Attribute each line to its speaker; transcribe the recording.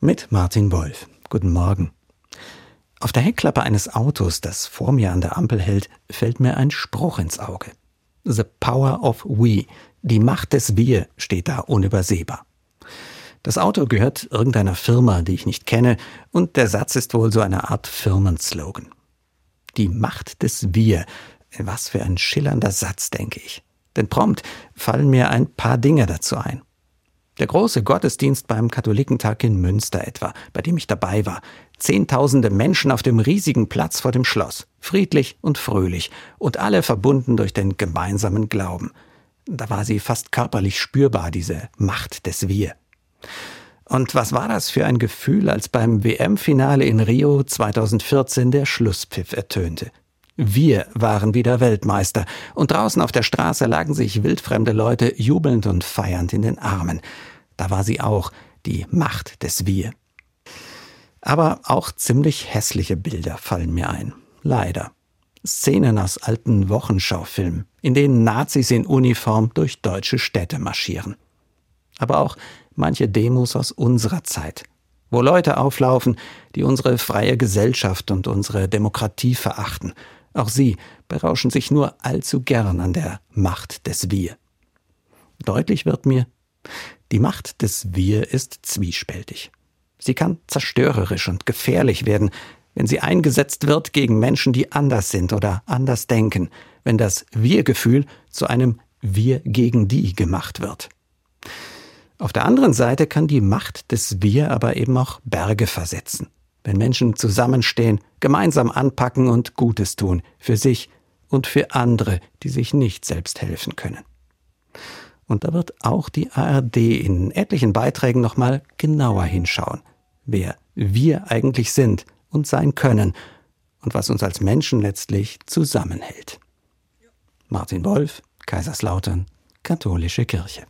Speaker 1: Mit Martin Wolf. Guten Morgen. Auf der Heckklappe eines Autos, das vor mir an der Ampel hält, fällt mir ein Spruch ins Auge. The power of we. Die Macht des Wir steht da unübersehbar. Das Auto gehört irgendeiner Firma, die ich nicht kenne, und der Satz ist wohl so eine Art Firmenslogan. Die Macht des Wir. Was für ein schillernder Satz, denke ich. Denn prompt fallen mir ein paar Dinge dazu ein. Der große Gottesdienst beim Katholikentag in Münster etwa, bei dem ich dabei war. Zehntausende Menschen auf dem riesigen Platz vor dem Schloss, friedlich und fröhlich und alle verbunden durch den gemeinsamen Glauben. Da war sie fast körperlich spürbar, diese Macht des Wir. Und was war das für ein Gefühl, als beim WM-Finale in Rio 2014 der Schlusspfiff ertönte? Wir waren wieder Weltmeister, und draußen auf der Straße lagen sich wildfremde Leute jubelnd und feiernd in den Armen. Da war sie auch, die Macht des Wir. Aber auch ziemlich hässliche Bilder fallen mir ein. Leider. Szenen aus alten Wochenschaufilmen, in denen Nazis in Uniform durch deutsche Städte marschieren. Aber auch manche Demos aus unserer Zeit, wo Leute auflaufen, die unsere freie Gesellschaft und unsere Demokratie verachten auch sie berauschen sich nur allzu gern an der Macht des Wir. Deutlich wird mir, die Macht des Wir ist zwiespältig. Sie kann zerstörerisch und gefährlich werden, wenn sie eingesetzt wird gegen Menschen, die anders sind oder anders denken, wenn das Wir-Gefühl zu einem Wir gegen die gemacht wird. Auf der anderen Seite kann die Macht des Wir aber eben auch Berge versetzen wenn Menschen zusammenstehen, gemeinsam anpacken und Gutes tun, für sich und für andere, die sich nicht selbst helfen können. Und da wird auch die ARD in etlichen Beiträgen nochmal genauer hinschauen, wer wir eigentlich sind und sein können und was uns als Menschen letztlich zusammenhält. Martin Wolf, Kaiserslautern, Katholische Kirche.